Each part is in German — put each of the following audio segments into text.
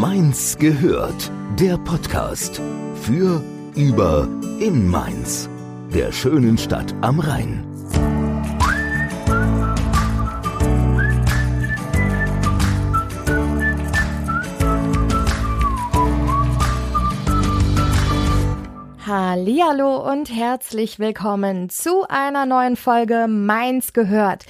Mainz gehört, der Podcast für, über, in Mainz, der schönen Stadt am Rhein. Hallihallo und herzlich willkommen zu einer neuen Folge Mainz gehört.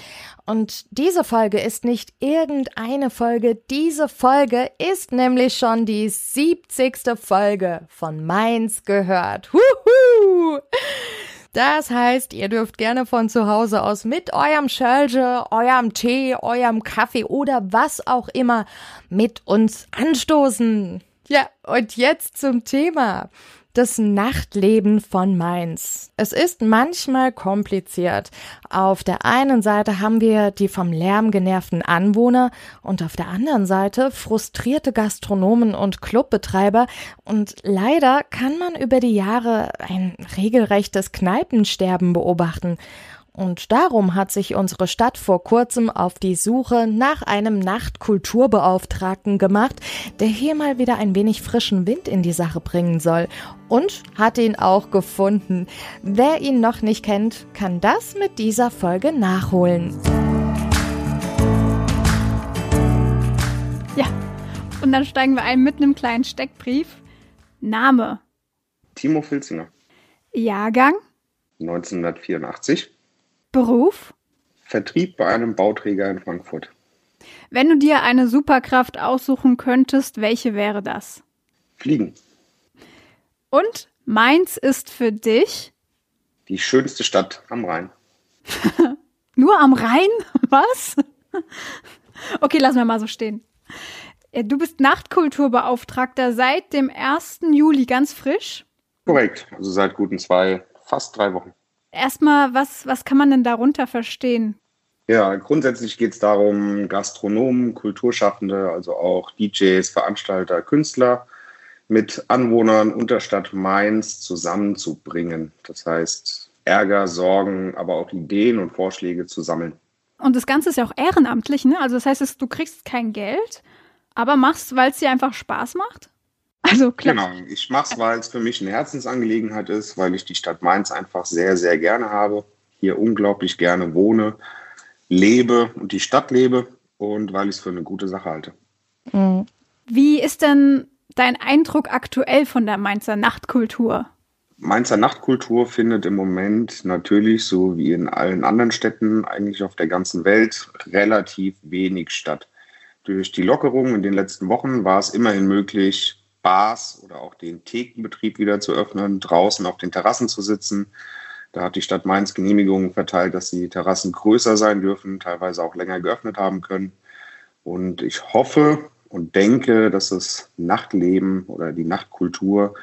Und diese Folge ist nicht irgendeine Folge, diese Folge ist nämlich schon die 70. Folge von Mainz gehört. Huhu! Das heißt, ihr dürft gerne von zu Hause aus mit eurem Schölge, eurem Tee, eurem Kaffee oder was auch immer mit uns anstoßen. Ja, und jetzt zum Thema das Nachtleben von Mainz. Es ist manchmal kompliziert. Auf der einen Seite haben wir die vom Lärm genervten Anwohner und auf der anderen Seite frustrierte Gastronomen und Clubbetreiber und leider kann man über die Jahre ein regelrechtes Kneipensterben beobachten. Und darum hat sich unsere Stadt vor kurzem auf die Suche nach einem Nachtkulturbeauftragten gemacht, der hier mal wieder ein wenig frischen Wind in die Sache bringen soll. Und hat ihn auch gefunden. Wer ihn noch nicht kennt, kann das mit dieser Folge nachholen. Ja, und dann steigen wir ein mit einem kleinen Steckbrief. Name. Timo Filzinger. Jahrgang. 1984. Beruf? Vertrieb bei einem Bauträger in Frankfurt. Wenn du dir eine Superkraft aussuchen könntest, welche wäre das? Fliegen. Und Mainz ist für dich? Die schönste Stadt am Rhein. Nur am Rhein? Was? okay, lassen wir mal so stehen. Du bist Nachtkulturbeauftragter seit dem 1. Juli ganz frisch? Korrekt, also seit guten zwei, fast drei Wochen. Erstmal, was, was kann man denn darunter verstehen? Ja, grundsätzlich geht es darum, Gastronomen, Kulturschaffende, also auch DJs, Veranstalter, Künstler mit Anwohnern unter Stadt Mainz zusammenzubringen. Das heißt, Ärger, Sorgen, aber auch Ideen und Vorschläge zu sammeln. Und das Ganze ist ja auch ehrenamtlich, ne? Also das heißt, du kriegst kein Geld, aber machst, weil es dir einfach Spaß macht? Also klar. Genau, ich mache es, weil es für mich eine Herzensangelegenheit ist, weil ich die Stadt Mainz einfach sehr, sehr gerne habe, hier unglaublich gerne wohne, lebe und die Stadt lebe und weil ich es für eine gute Sache halte. Mhm. Wie ist denn dein Eindruck aktuell von der Mainzer Nachtkultur? Mainzer Nachtkultur findet im Moment natürlich, so wie in allen anderen Städten eigentlich auf der ganzen Welt, relativ wenig statt. Durch die Lockerung in den letzten Wochen war es immerhin möglich, Bars oder auch den Thekenbetrieb wieder zu öffnen, draußen auf den Terrassen zu sitzen. Da hat die Stadt Mainz Genehmigungen verteilt, dass die Terrassen größer sein dürfen, teilweise auch länger geöffnet haben können. Und ich hoffe und denke, dass das Nachtleben oder die Nachtkultur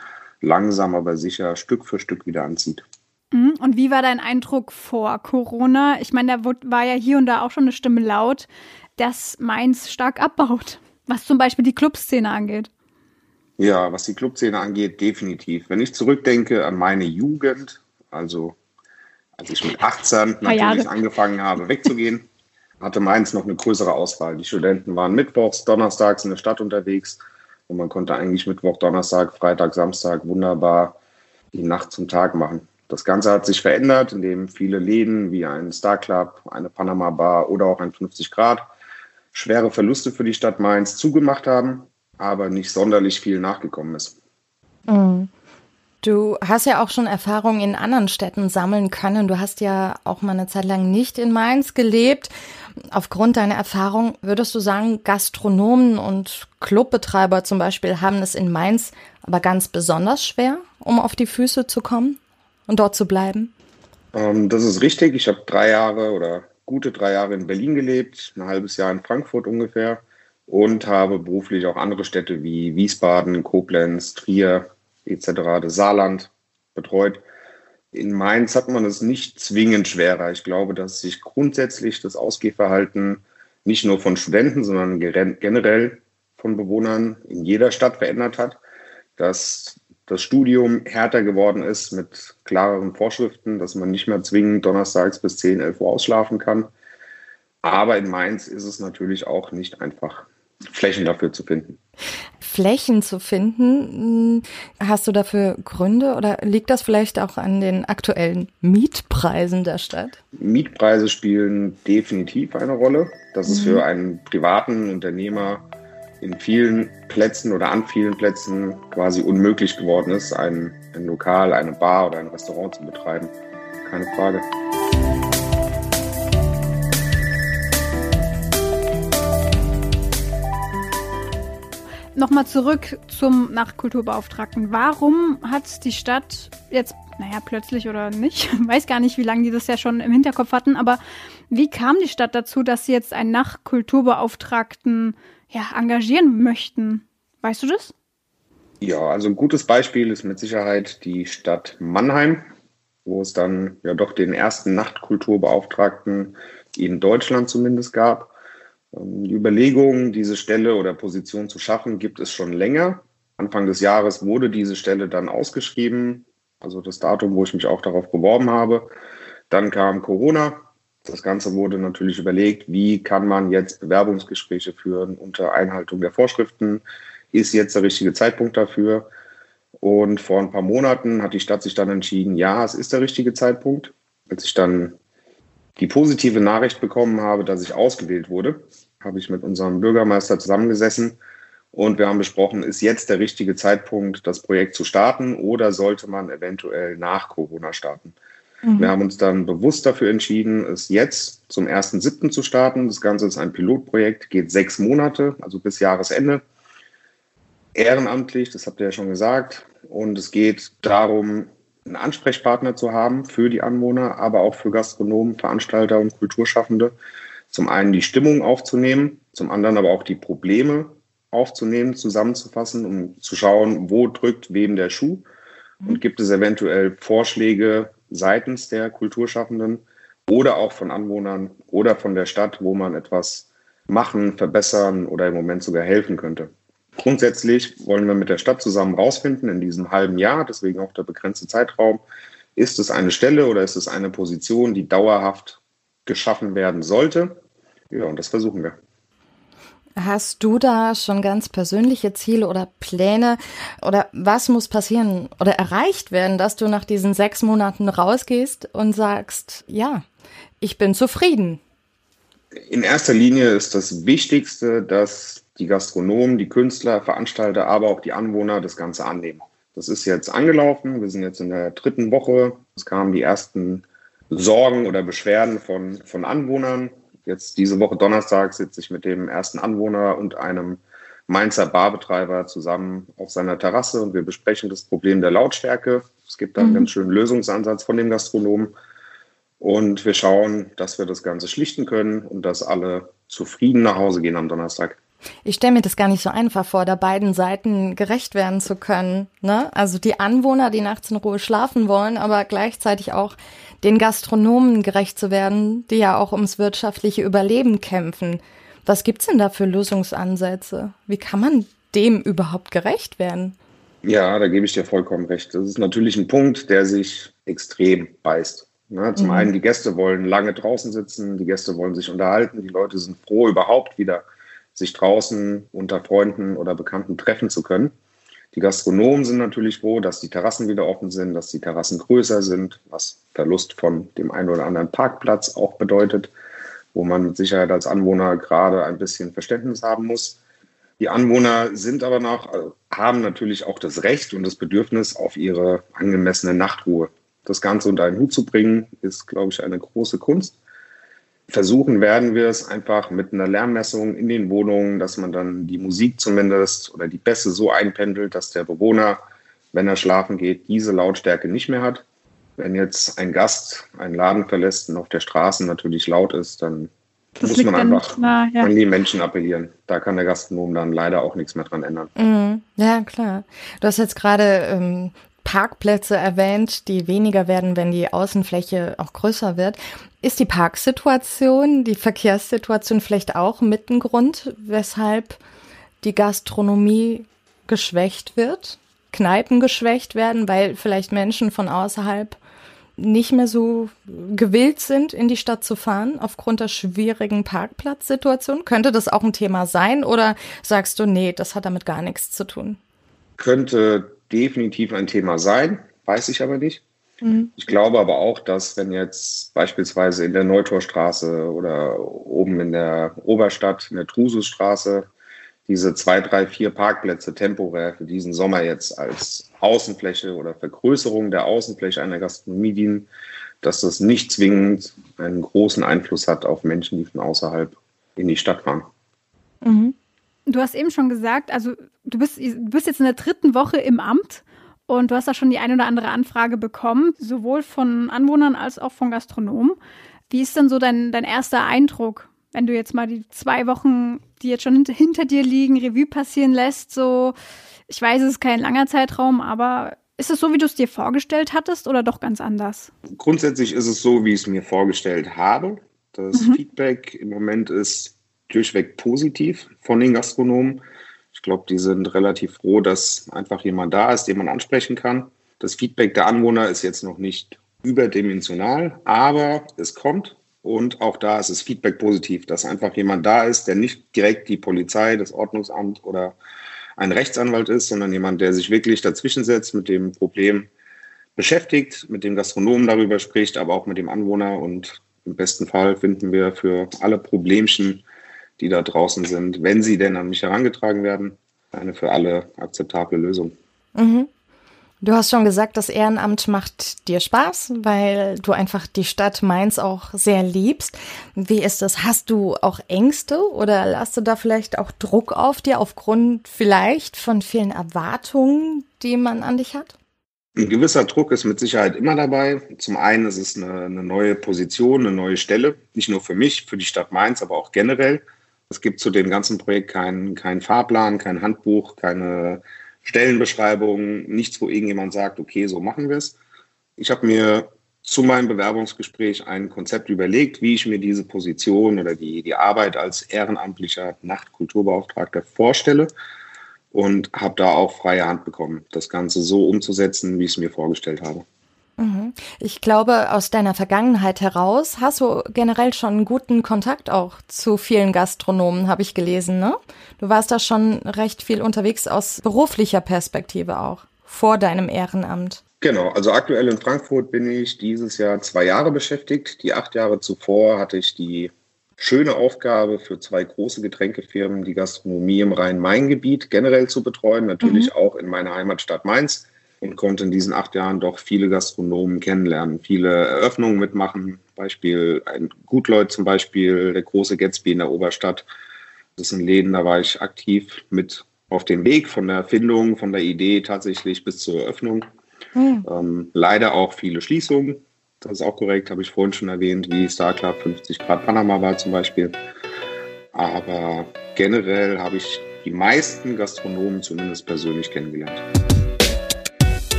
langsam aber sicher Stück für Stück wieder anzieht. Mhm. Und wie war dein Eindruck vor Corona? Ich meine, da war ja hier und da auch schon eine Stimme laut, dass Mainz stark abbaut, was zum Beispiel die Clubszene angeht. Ja, was die Clubszene angeht, definitiv. Wenn ich zurückdenke an meine Jugend, also als ich mit 18 natürlich angefangen habe, wegzugehen, hatte Mainz noch eine größere Auswahl. Die Studenten waren mittwochs, donnerstags in der Stadt unterwegs und man konnte eigentlich Mittwoch, Donnerstag, Freitag, Samstag wunderbar die Nacht zum Tag machen. Das Ganze hat sich verändert, indem viele Läden wie ein Star Club, eine Panama Bar oder auch ein 50 Grad schwere Verluste für die Stadt Mainz zugemacht haben aber nicht sonderlich viel nachgekommen ist. Mhm. Du hast ja auch schon Erfahrungen in anderen Städten sammeln können. Du hast ja auch mal eine Zeit lang nicht in Mainz gelebt. Aufgrund deiner Erfahrung würdest du sagen, Gastronomen und Clubbetreiber zum Beispiel haben es in Mainz aber ganz besonders schwer, um auf die Füße zu kommen und dort zu bleiben? Ähm, das ist richtig. Ich habe drei Jahre oder gute drei Jahre in Berlin gelebt, ein halbes Jahr in Frankfurt ungefähr und habe beruflich auch andere Städte wie Wiesbaden, Koblenz, Trier etc., das Saarland betreut. In Mainz hat man es nicht zwingend schwerer. Ich glaube, dass sich grundsätzlich das Ausgehverhalten nicht nur von Studenten, sondern generell von Bewohnern in jeder Stadt verändert hat, dass das Studium härter geworden ist mit klareren Vorschriften, dass man nicht mehr zwingend donnerstags bis 10, 11 Uhr ausschlafen kann. Aber in Mainz ist es natürlich auch nicht einfach. Flächen dafür zu finden. Flächen zu finden, hm, hast du dafür Gründe oder liegt das vielleicht auch an den aktuellen Mietpreisen der Stadt? Mietpreise spielen definitiv eine Rolle. Das ist für mhm. einen privaten Unternehmer in vielen Plätzen oder an vielen Plätzen quasi unmöglich geworden ist, ein, ein Lokal, eine Bar oder ein Restaurant zu betreiben. Keine Frage. Nochmal zurück zum Nachtkulturbeauftragten. Warum hat die Stadt jetzt, naja, plötzlich oder nicht, weiß gar nicht, wie lange die das ja schon im Hinterkopf hatten, aber wie kam die Stadt dazu, dass sie jetzt einen Nachtkulturbeauftragten ja, engagieren möchten? Weißt du das? Ja, also ein gutes Beispiel ist mit Sicherheit die Stadt Mannheim, wo es dann ja doch den ersten Nachtkulturbeauftragten in Deutschland zumindest gab. Ähm, die Überlegung, diese Stelle oder Position zu schaffen, gibt es schon länger. Anfang des Jahres wurde diese Stelle dann ausgeschrieben, also das Datum, wo ich mich auch darauf beworben habe. Dann kam Corona. Das Ganze wurde natürlich überlegt, wie kann man jetzt Bewerbungsgespräche führen unter Einhaltung der Vorschriften. Ist jetzt der richtige Zeitpunkt dafür? Und vor ein paar Monaten hat die Stadt sich dann entschieden, ja, es ist der richtige Zeitpunkt. Als ich dann die positive Nachricht bekommen habe, dass ich ausgewählt wurde, habe ich mit unserem Bürgermeister zusammengesessen und wir haben besprochen, ist jetzt der richtige Zeitpunkt, das Projekt zu starten oder sollte man eventuell nach Corona starten? Mhm. Wir haben uns dann bewusst dafür entschieden, es jetzt zum 1.7. zu starten. Das Ganze ist ein Pilotprojekt, geht sechs Monate, also bis Jahresende. Ehrenamtlich, das habt ihr ja schon gesagt. Und es geht darum, einen Ansprechpartner zu haben für die Anwohner, aber auch für Gastronomen, Veranstalter und Kulturschaffende. Zum einen die Stimmung aufzunehmen, zum anderen aber auch die Probleme aufzunehmen, zusammenzufassen, um zu schauen, wo drückt wem der Schuh und gibt es eventuell Vorschläge seitens der Kulturschaffenden oder auch von Anwohnern oder von der Stadt, wo man etwas machen, verbessern oder im Moment sogar helfen könnte. Grundsätzlich wollen wir mit der Stadt zusammen rausfinden in diesem halben Jahr, deswegen auch der begrenzte Zeitraum, ist es eine Stelle oder ist es eine Position, die dauerhaft geschaffen werden sollte? Ja, und das versuchen wir. Hast du da schon ganz persönliche Ziele oder Pläne oder was muss passieren oder erreicht werden, dass du nach diesen sechs Monaten rausgehst und sagst, ja, ich bin zufrieden? In erster Linie ist das Wichtigste, dass die Gastronomen, die Künstler, Veranstalter, aber auch die Anwohner das Ganze annehmen. Das ist jetzt angelaufen. Wir sind jetzt in der dritten Woche. Es kamen die ersten Sorgen oder Beschwerden von, von Anwohnern. Jetzt diese Woche Donnerstag sitze ich mit dem ersten Anwohner und einem Mainzer Barbetreiber zusammen auf seiner Terrasse und wir besprechen das Problem der Lautstärke. Es gibt da einen mhm. ganz schönen Lösungsansatz von dem Gastronomen. Und wir schauen, dass wir das Ganze schlichten können und dass alle zufrieden nach Hause gehen am Donnerstag. Ich stelle mir das gar nicht so einfach vor, da beiden Seiten gerecht werden zu können. Ne? Also die Anwohner, die nachts in Ruhe schlafen wollen, aber gleichzeitig auch den Gastronomen gerecht zu werden, die ja auch ums wirtschaftliche Überleben kämpfen. Was gibt's denn da für Lösungsansätze? Wie kann man dem überhaupt gerecht werden? Ja, da gebe ich dir vollkommen recht. Das ist natürlich ein Punkt, der sich extrem beißt. Ne? Zum mhm. einen, die Gäste wollen lange draußen sitzen, die Gäste wollen sich unterhalten, die Leute sind froh, überhaupt wieder sich draußen unter Freunden oder Bekannten treffen zu können. Die Gastronomen sind natürlich froh, dass die Terrassen wieder offen sind, dass die Terrassen größer sind, was Verlust von dem einen oder anderen Parkplatz auch bedeutet, wo man mit Sicherheit als Anwohner gerade ein bisschen Verständnis haben muss. Die Anwohner sind aber noch, äh, haben natürlich auch das Recht und das Bedürfnis auf ihre angemessene Nachtruhe. Das Ganze unter einen Hut zu bringen, ist, glaube ich, eine große Kunst. Versuchen werden wir es einfach mit einer Lärmmessung in den Wohnungen, dass man dann die Musik zumindest oder die Bässe so einpendelt, dass der Bewohner, wenn er schlafen geht, diese Lautstärke nicht mehr hat. Wenn jetzt ein Gast einen Laden verlässt und auf der Straße natürlich laut ist, dann das muss man einfach nah, ja. an die Menschen appellieren. Da kann der Gastronom dann leider auch nichts mehr dran ändern. Mhm. Ja, klar. Du hast jetzt gerade ähm, Parkplätze erwähnt, die weniger werden, wenn die Außenfläche auch größer wird. Ist die Parksituation, die Verkehrssituation vielleicht auch mit ein Grund, weshalb die Gastronomie geschwächt wird? Kneipen geschwächt werden, weil vielleicht Menschen von außerhalb nicht mehr so gewillt sind, in die Stadt zu fahren aufgrund der schwierigen Parkplatzsituation? Könnte das auch ein Thema sein oder sagst du, nee, das hat damit gar nichts zu tun? Könnte definitiv ein Thema sein, weiß ich aber nicht. Mhm. Ich glaube aber auch, dass wenn jetzt beispielsweise in der Neutorstraße oder oben in der Oberstadt, in der Trususstraße, diese zwei, drei, vier Parkplätze temporär für diesen Sommer jetzt als Außenfläche oder Vergrößerung der Außenfläche einer Gastronomie dienen, dass das nicht zwingend einen großen Einfluss hat auf Menschen, die von außerhalb in die Stadt fahren. Mhm. Du hast eben schon gesagt, also du bist, du bist jetzt in der dritten Woche im Amt und du hast da schon die eine oder andere Anfrage bekommen, sowohl von Anwohnern als auch von Gastronomen. Wie ist denn so dein, dein erster Eindruck, wenn du jetzt mal die zwei Wochen, die jetzt schon hinter dir liegen, Revue passieren lässt? So, ich weiß, es ist kein langer Zeitraum, aber ist es so, wie du es dir vorgestellt hattest oder doch ganz anders? Grundsätzlich ist es so, wie ich es mir vorgestellt habe. Das mhm. Feedback im Moment ist durchweg positiv von den Gastronomen. Ich glaube, die sind relativ froh, dass einfach jemand da ist, den man ansprechen kann. Das Feedback der Anwohner ist jetzt noch nicht überdimensional, aber es kommt. Und auch da ist das Feedback positiv, dass einfach jemand da ist, der nicht direkt die Polizei, das Ordnungsamt oder ein Rechtsanwalt ist, sondern jemand, der sich wirklich dazwischen setzt, mit dem Problem beschäftigt, mit dem Gastronomen darüber spricht, aber auch mit dem Anwohner. Und im besten Fall finden wir für alle Problemchen die da draußen sind, wenn sie denn an mich herangetragen werden, eine für alle akzeptable Lösung. Mhm. Du hast schon gesagt, das Ehrenamt macht dir Spaß, weil du einfach die Stadt Mainz auch sehr liebst. Wie ist das? Hast du auch Ängste oder lasst du da vielleicht auch Druck auf dir aufgrund vielleicht von vielen Erwartungen, die man an dich hat? Ein gewisser Druck ist mit Sicherheit immer dabei. Zum einen ist es eine, eine neue Position, eine neue Stelle, nicht nur für mich, für die Stadt Mainz, aber auch generell. Es gibt zu dem ganzen Projekt keinen kein Fahrplan, kein Handbuch, keine Stellenbeschreibung, nichts, wo irgendjemand sagt, okay, so machen wir es. Ich habe mir zu meinem Bewerbungsgespräch ein Konzept überlegt, wie ich mir diese Position oder die, die Arbeit als ehrenamtlicher Nachtkulturbeauftragter vorstelle und habe da auch freie Hand bekommen, das Ganze so umzusetzen, wie ich es mir vorgestellt habe. Mhm. Ich glaube, aus deiner Vergangenheit heraus hast du generell schon einen guten Kontakt auch zu vielen Gastronomen, habe ich gelesen, ne? Du warst da schon recht viel unterwegs aus beruflicher Perspektive auch, vor deinem Ehrenamt. Genau, also aktuell in Frankfurt bin ich dieses Jahr zwei Jahre beschäftigt. Die acht Jahre zuvor hatte ich die schöne Aufgabe für zwei große Getränkefirmen, die Gastronomie im Rhein-Main-Gebiet generell zu betreuen, natürlich mhm. auch in meiner Heimatstadt Mainz und konnte in diesen acht Jahren doch viele Gastronomen kennenlernen, viele Eröffnungen mitmachen. Beispiel ein Gutleut zum Beispiel, der große Gatsby in der Oberstadt. Das sind Läden, da war ich aktiv mit auf dem Weg von der Erfindung, von der Idee tatsächlich bis zur Eröffnung. Mhm. Ähm, leider auch viele Schließungen. Das ist auch korrekt, habe ich vorhin schon erwähnt, wie Star Club 50 Grad Panama war zum Beispiel. Aber generell habe ich die meisten Gastronomen zumindest persönlich kennengelernt.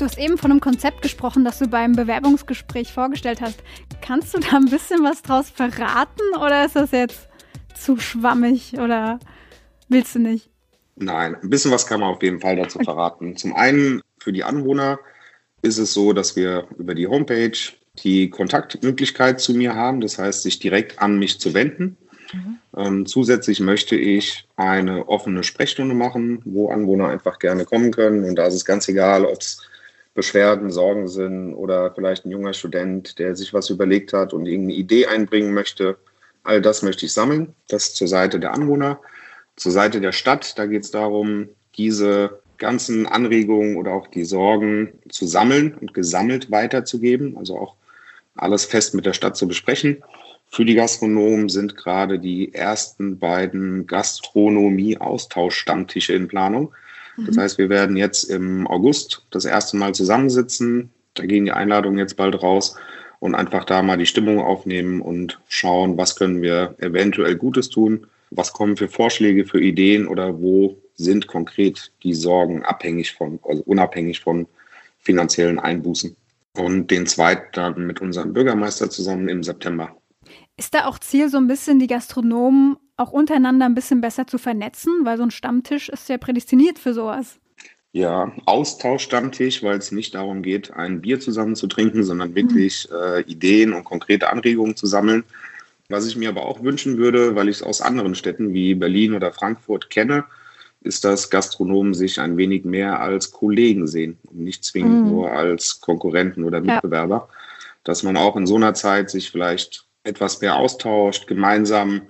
Du hast eben von einem Konzept gesprochen, das du beim Bewerbungsgespräch vorgestellt hast. Kannst du da ein bisschen was draus verraten oder ist das jetzt zu schwammig oder willst du nicht? Nein, ein bisschen was kann man auf jeden Fall dazu verraten. Zum einen für die Anwohner ist es so, dass wir über die Homepage die Kontaktmöglichkeit zu mir haben, das heißt, sich direkt an mich zu wenden. Mhm. Ähm, zusätzlich möchte ich eine offene Sprechstunde machen, wo Anwohner einfach gerne kommen können. Und da ist es ganz egal, ob es Beschwerden, Sorgen sind oder vielleicht ein junger Student, der sich was überlegt hat und irgendeine Idee einbringen möchte. All das möchte ich sammeln. Das zur Seite der Anwohner. Zur Seite der Stadt, da geht es darum, diese ganzen Anregungen oder auch die Sorgen zu sammeln und gesammelt weiterzugeben, also auch alles fest mit der Stadt zu besprechen. Für die Gastronomen sind gerade die ersten beiden Gastronomie-Austausch-Stammtische in Planung. Das heißt, wir werden jetzt im August das erste Mal zusammensitzen. Da gehen die Einladungen jetzt bald raus und einfach da mal die Stimmung aufnehmen und schauen, was können wir eventuell Gutes tun, was kommen für Vorschläge, für Ideen oder wo sind konkret die Sorgen abhängig von, also unabhängig von finanziellen Einbußen. Und den zweiten dann mit unserem Bürgermeister zusammen im September. Ist da auch Ziel, so ein bisschen die Gastronomen auch untereinander ein bisschen besser zu vernetzen, weil so ein Stammtisch ist ja prädestiniert für sowas. Ja, Austauschstammtisch, weil es nicht darum geht, ein Bier zusammen zu trinken, sondern wirklich mhm. äh, Ideen und konkrete Anregungen zu sammeln. Was ich mir aber auch wünschen würde, weil ich es aus anderen Städten wie Berlin oder Frankfurt kenne, ist, dass Gastronomen sich ein wenig mehr als Kollegen sehen und nicht zwingend mhm. nur als Konkurrenten oder Mitbewerber. Ja. Dass man auch in so einer Zeit sich vielleicht etwas mehr austauscht, gemeinsam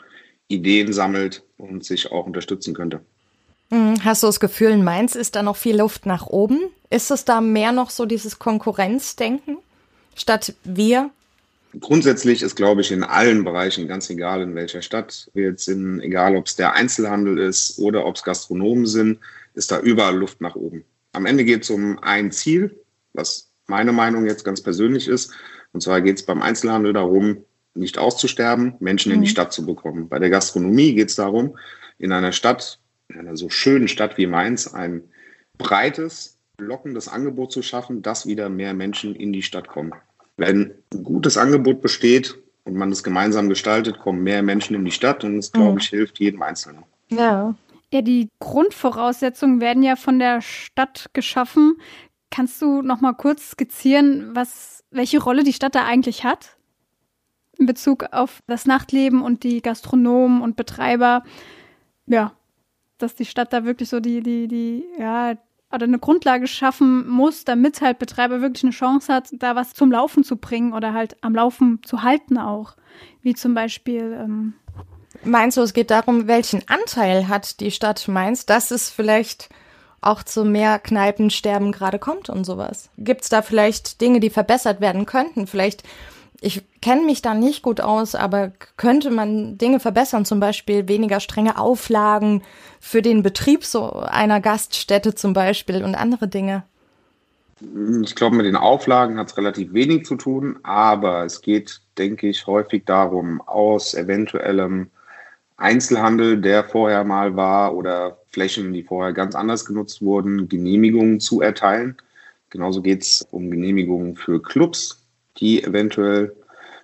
Ideen sammelt und sich auch unterstützen könnte. Mhm. Hast du das Gefühl, in Mainz ist da noch viel Luft nach oben? Ist es da mehr noch so dieses Konkurrenzdenken statt wir? Grundsätzlich ist, glaube ich, in allen Bereichen, ganz egal in welcher Stadt wir jetzt sind, egal ob es der Einzelhandel ist oder ob es Gastronomen sind, ist da überall Luft nach oben. Am Ende geht es um ein Ziel, was meine Meinung jetzt ganz persönlich ist. Und zwar geht es beim Einzelhandel darum, nicht auszusterben, Menschen in die mhm. Stadt zu bekommen. Bei der Gastronomie geht es darum, in einer Stadt, in einer so schönen Stadt wie Mainz, ein breites, lockendes Angebot zu schaffen, dass wieder mehr Menschen in die Stadt kommen. Wenn ein gutes Angebot besteht und man es gemeinsam gestaltet, kommen mehr Menschen in die Stadt und es, glaube mhm. ich, hilft jedem Einzelnen. Ja. Ja, die Grundvoraussetzungen werden ja von der Stadt geschaffen. Kannst du noch mal kurz skizzieren, was, welche Rolle die Stadt da eigentlich hat? In Bezug auf das Nachtleben und die Gastronomen und Betreiber. Ja, dass die Stadt da wirklich so die, die, die, ja, oder eine Grundlage schaffen muss, damit halt Betreiber wirklich eine Chance hat, da was zum Laufen zu bringen oder halt am Laufen zu halten auch. Wie zum Beispiel. Ähm Meinst du, es geht darum, welchen Anteil hat die Stadt Mainz, dass es vielleicht auch zu mehr Kneipensterben gerade kommt und sowas? Gibt es da vielleicht Dinge, die verbessert werden könnten? Vielleicht ich kenne mich da nicht gut aus, aber könnte man Dinge verbessern, zum Beispiel weniger strenge Auflagen für den Betrieb so einer Gaststätte zum Beispiel und andere Dinge? Ich glaube, mit den Auflagen hat es relativ wenig zu tun, aber es geht, denke ich, häufig darum, aus eventuellem Einzelhandel, der vorher mal war, oder Flächen, die vorher ganz anders genutzt wurden, Genehmigungen zu erteilen. Genauso geht es um Genehmigungen für Clubs, die eventuell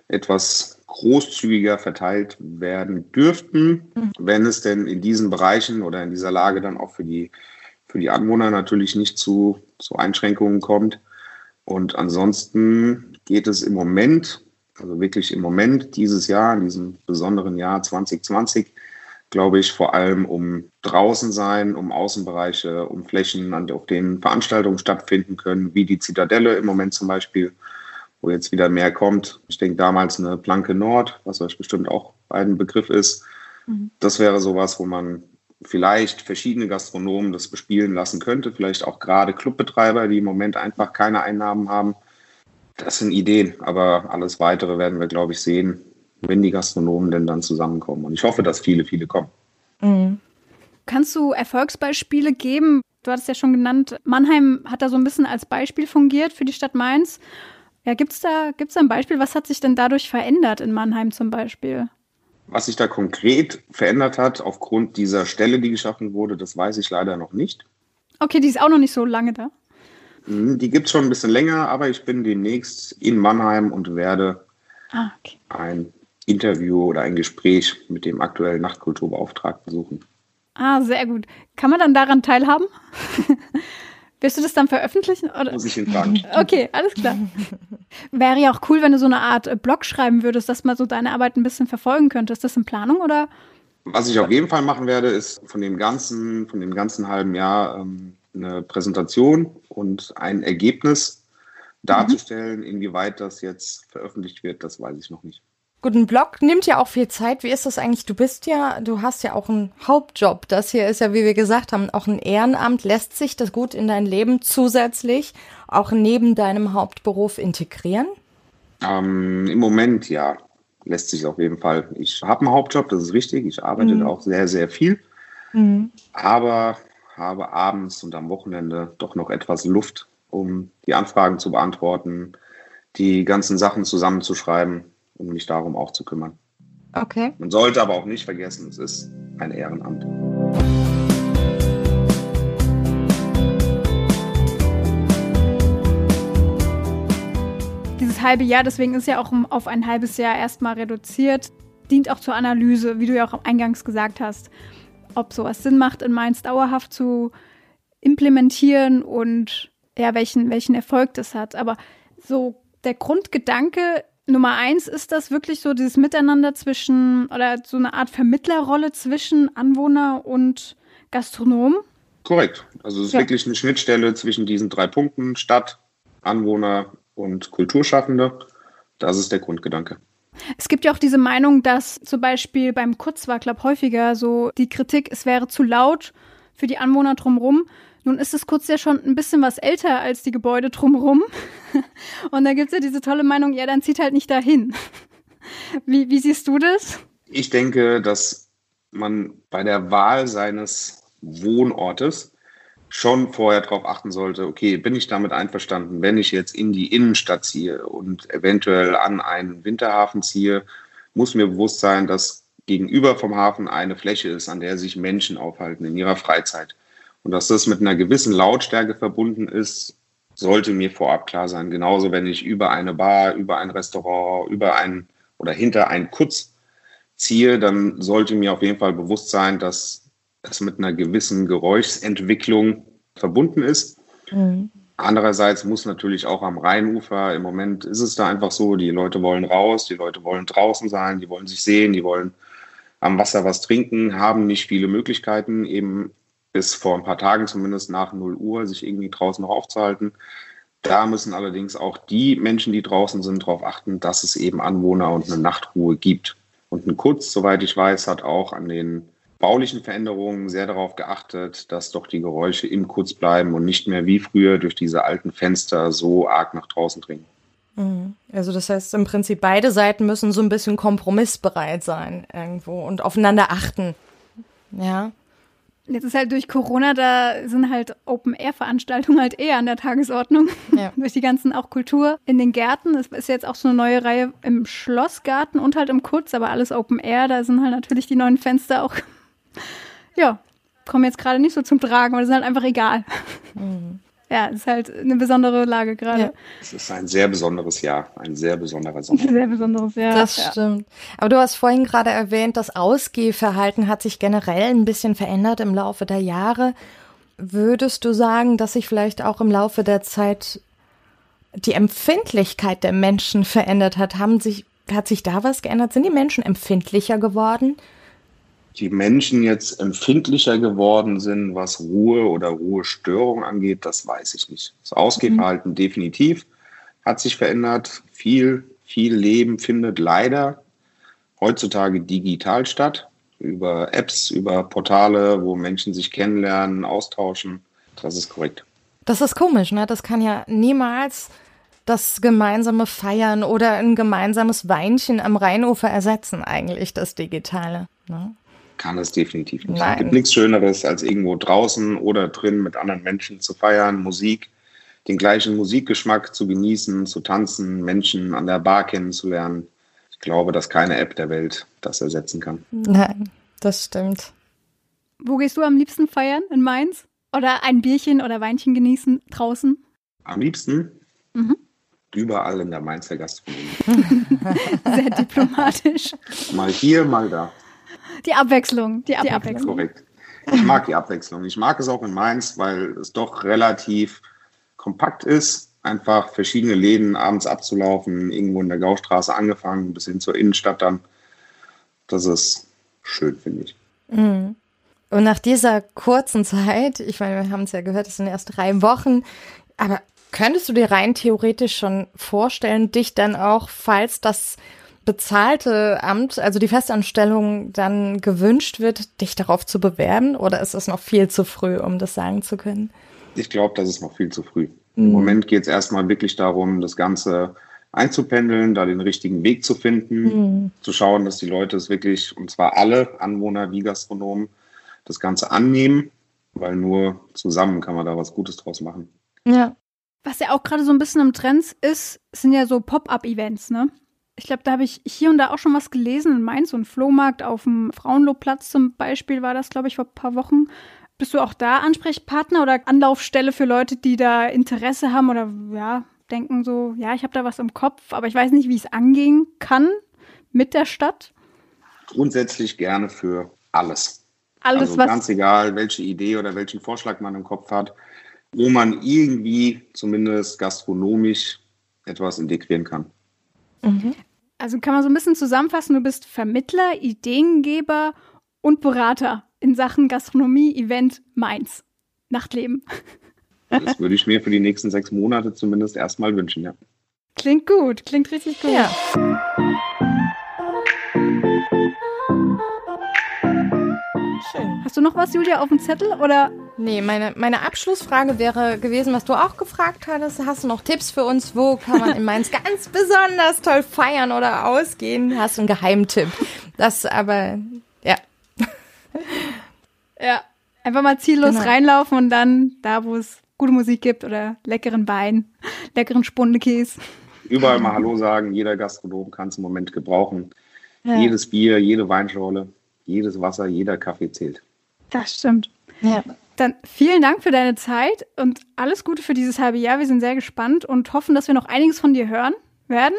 etwas großzügiger verteilt werden dürften, mhm. wenn es denn in diesen Bereichen oder in dieser Lage dann auch für die, für die Anwohner natürlich nicht zu, zu Einschränkungen kommt. Und ansonsten geht es im Moment, also wirklich im Moment dieses Jahr, in diesem besonderen Jahr 2020, glaube ich, vor allem um draußen sein, um Außenbereiche, um Flächen, auf denen Veranstaltungen stattfinden können, wie die Zitadelle im Moment zum Beispiel, wo jetzt wieder mehr kommt. Ich denke damals eine Planke Nord, was euch bestimmt auch ein Begriff ist. Mhm. Das wäre sowas, wo man vielleicht verschiedene Gastronomen das bespielen lassen könnte, vielleicht auch gerade Clubbetreiber, die im Moment einfach keine Einnahmen haben. Das sind Ideen, aber alles weitere werden wir, glaube ich, sehen, wenn die Gastronomen denn dann zusammenkommen. Und ich hoffe, dass viele, viele kommen. Mhm. Kannst du Erfolgsbeispiele geben? Du hattest ja schon genannt, Mannheim hat da so ein bisschen als Beispiel fungiert für die Stadt Mainz. Ja, gibt es da, gibt's da ein Beispiel? Was hat sich denn dadurch verändert in Mannheim zum Beispiel? Was sich da konkret verändert hat aufgrund dieser Stelle, die geschaffen wurde, das weiß ich leider noch nicht. Okay, die ist auch noch nicht so lange da. Hm, die gibt es schon ein bisschen länger, aber ich bin demnächst in Mannheim und werde ah, okay. ein Interview oder ein Gespräch mit dem aktuellen Nachtkulturbeauftragten suchen. Ah, sehr gut. Kann man dann daran teilhaben? Wirst du das dann veröffentlichen? Oder? Muss ich ihn fragen. Okay, alles klar. Wäre ja auch cool, wenn du so eine Art äh, Blog schreiben würdest, dass man so deine Arbeit ein bisschen verfolgen könnte. Ist das in Planung oder? Was ich auf jeden Fall machen werde, ist von dem ganzen, von dem ganzen halben Jahr ähm, eine Präsentation und ein Ergebnis darzustellen. Mhm. Inwieweit das jetzt veröffentlicht wird, das weiß ich noch nicht. Gut, ein Blog nimmt ja auch viel Zeit. Wie ist das eigentlich? Du bist ja, du hast ja auch einen Hauptjob. Das hier ist ja, wie wir gesagt haben, auch ein Ehrenamt. Lässt sich das gut in dein Leben zusätzlich auch neben deinem Hauptberuf integrieren? Ähm, Im Moment ja, lässt sich auf jeden Fall. Ich habe einen Hauptjob, das ist richtig. Ich arbeite mhm. auch sehr, sehr viel. Mhm. Aber habe abends und am Wochenende doch noch etwas Luft, um die Anfragen zu beantworten, die ganzen Sachen zusammenzuschreiben um mich darum auch zu kümmern. Okay. Man sollte aber auch nicht vergessen, es ist ein Ehrenamt. Dieses halbe Jahr, deswegen ist ja auch auf ein halbes Jahr erstmal reduziert, dient auch zur Analyse, wie du ja auch eingangs gesagt hast, ob sowas Sinn macht, in Mainz dauerhaft zu implementieren und ja, welchen, welchen Erfolg das hat. Aber so der Grundgedanke Nummer eins ist das wirklich so dieses Miteinander zwischen oder so eine Art Vermittlerrolle zwischen Anwohner und Gastronom. Korrekt. Also es ist ja. wirklich eine Schnittstelle zwischen diesen drei Punkten, Stadt, Anwohner und Kulturschaffende. Das ist der Grundgedanke. Es gibt ja auch diese Meinung, dass zum Beispiel beim Kurzwar-Club häufiger so die Kritik, es wäre zu laut für die Anwohner drumherum. Nun ist das Kurz ja schon ein bisschen was älter als die Gebäude drumherum. Und da gibt es ja diese tolle Meinung, ja, dann zieht halt nicht dahin. Wie, wie siehst du das? Ich denke, dass man bei der Wahl seines Wohnortes schon vorher darauf achten sollte, okay, bin ich damit einverstanden, wenn ich jetzt in die Innenstadt ziehe und eventuell an einen Winterhafen ziehe, muss mir bewusst sein, dass gegenüber vom Hafen eine Fläche ist, an der sich Menschen aufhalten in ihrer Freizeit. Und dass das mit einer gewissen Lautstärke verbunden ist, sollte mir vorab klar sein. Genauso, wenn ich über eine Bar, über ein Restaurant, über ein oder hinter einen Kutz ziehe, dann sollte mir auf jeden Fall bewusst sein, dass es mit einer gewissen Geräuschentwicklung verbunden ist. Mhm. Andererseits muss natürlich auch am Rheinufer, im Moment ist es da einfach so, die Leute wollen raus, die Leute wollen draußen sein, die wollen sich sehen, die wollen am Wasser was trinken, haben nicht viele Möglichkeiten, eben bis vor ein paar Tagen zumindest nach 0 Uhr sich irgendwie draußen noch aufzuhalten. Da müssen allerdings auch die Menschen, die draußen sind, darauf achten, dass es eben Anwohner und eine Nachtruhe gibt. Und ein Kutz, soweit ich weiß, hat auch an den baulichen Veränderungen sehr darauf geachtet, dass doch die Geräusche im Kurz bleiben und nicht mehr wie früher durch diese alten Fenster so arg nach draußen dringen. Mhm. Also das heißt im Prinzip beide Seiten müssen so ein bisschen kompromissbereit sein irgendwo und aufeinander achten. Ja. Jetzt ist halt durch Corona, da sind halt Open-Air-Veranstaltungen halt eher an der Tagesordnung. Ja. durch die ganzen auch Kultur in den Gärten. Es ist jetzt auch so eine neue Reihe im Schlossgarten und halt im Kurz, aber alles Open-Air. Da sind halt natürlich die neuen Fenster auch ja, kommen jetzt gerade nicht so zum Tragen, weil die sind halt einfach egal. Mhm. Ja, es ist halt eine besondere Lage gerade. Ja. Es ist ein sehr besonderes Jahr, ein sehr besonderer Sommer. Ein sehr besonderes Jahr. Das ja. stimmt. Aber du hast vorhin gerade erwähnt, das Ausgehverhalten hat sich generell ein bisschen verändert im Laufe der Jahre. Würdest du sagen, dass sich vielleicht auch im Laufe der Zeit die Empfindlichkeit der Menschen verändert hat? Haben sich, hat sich da was geändert? Sind die Menschen empfindlicher geworden? Die Menschen jetzt empfindlicher geworden sind, was Ruhe oder Ruhestörung angeht, das weiß ich nicht. Das Ausgehverhalten mhm. definitiv hat sich verändert. Viel, viel Leben findet leider heutzutage digital statt. Über Apps, über Portale, wo Menschen sich kennenlernen, austauschen. Das ist korrekt. Das ist komisch, ne? Das kann ja niemals das gemeinsame Feiern oder ein gemeinsames Weinchen am Rheinufer ersetzen, eigentlich, das Digitale. Ne? Kann es definitiv nicht. Nein. Es gibt nichts Schöneres, als irgendwo draußen oder drin mit anderen Menschen zu feiern, Musik, den gleichen Musikgeschmack zu genießen, zu tanzen, Menschen an der Bar kennenzulernen. Ich glaube, dass keine App der Welt das ersetzen kann. Nein, das stimmt. Wo gehst du am liebsten feiern? In Mainz? Oder ein Bierchen oder Weinchen genießen draußen? Am liebsten? Mhm. Überall in der Mainzer Gastronomie. Sehr diplomatisch. Mal hier, mal da. Die Abwechslung. Die, die Abwechslung. Korrekt. Ich mag die Abwechslung. Ich mag es auch in Mainz, weil es doch relativ kompakt ist. Einfach verschiedene Läden abends abzulaufen, irgendwo in der Gaustraße angefangen, bis hin zur Innenstadt dann. Das ist schön, finde ich. Mhm. Und nach dieser kurzen Zeit, ich meine, wir haben es ja gehört, es sind erst drei Wochen, aber könntest du dir rein theoretisch schon vorstellen, dich dann auch, falls das bezahlte Amt, also die Festanstellung, dann gewünscht wird, dich darauf zu bewerben? Oder ist es noch viel zu früh, um das sagen zu können? Ich glaube, das ist noch viel zu früh. Mhm. Im Moment geht es erstmal wirklich darum, das Ganze einzupendeln, da den richtigen Weg zu finden, mhm. zu schauen, dass die Leute es wirklich, und zwar alle Anwohner wie Gastronomen, das Ganze annehmen, weil nur zusammen kann man da was Gutes draus machen. Ja. Was ja auch gerade so ein bisschen im Trend ist, sind ja so Pop-up-Events, ne? Ich glaube, da habe ich hier und da auch schon was gelesen in Mainz, so ein Flohmarkt auf dem Frauenlobplatz zum Beispiel war das, glaube ich, vor ein paar Wochen. Bist du auch da Ansprechpartner oder Anlaufstelle für Leute, die da Interesse haben oder ja, denken so, ja, ich habe da was im Kopf, aber ich weiß nicht, wie es angehen kann mit der Stadt? Grundsätzlich gerne für alles. Alles, also was ganz egal, welche Idee oder welchen Vorschlag man im Kopf hat, wo man irgendwie zumindest gastronomisch etwas integrieren kann. Also kann man so ein bisschen zusammenfassen, du bist Vermittler, Ideengeber und Berater in Sachen Gastronomie, Event, Mainz, Nachtleben. Das würde ich mir für die nächsten sechs Monate zumindest erstmal wünschen, ja. Klingt gut, klingt richtig gut. Ja. Schön. Hast du noch was, Julia, auf dem Zettel oder Nee, meine, meine Abschlussfrage wäre gewesen, was du auch gefragt hattest. Hast du noch Tipps für uns? Wo kann man in Mainz ganz besonders toll feiern oder ausgehen? Hast du einen Geheimtipp? Das aber, ja. ja, einfach mal ziellos Genau. reinlaufen und dann da, wo es gute Musik gibt oder leckeren Wein, leckeren Spundekäse. Überall mal Hallo sagen, jeder Gastronom kann es im Moment gebrauchen. Ja. Jedes Bier, jede Weinschorle, jedes Wasser, jeder Kaffee zählt. Das stimmt. ja. Dann vielen Dank für deine Zeit und alles Gute für dieses halbe Jahr. Wir sind sehr gespannt und hoffen, dass wir noch einiges von dir hören werden.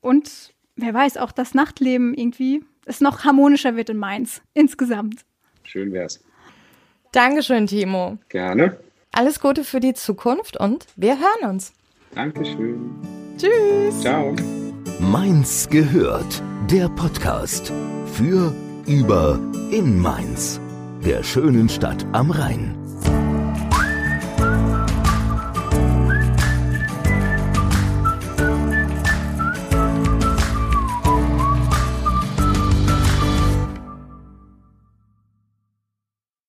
Und wer weiß, auch das Nachtleben irgendwie es noch harmonischer wird in Mainz insgesamt. Schön wär's. Dankeschön, Timo. Gerne. Alles Gute für die Zukunft und wir hören uns. Dankeschön. Tschüss. Ciao. Mainz gehört. Der Podcast. Für, über, in Mainz. Der schönen Stadt am Rhein.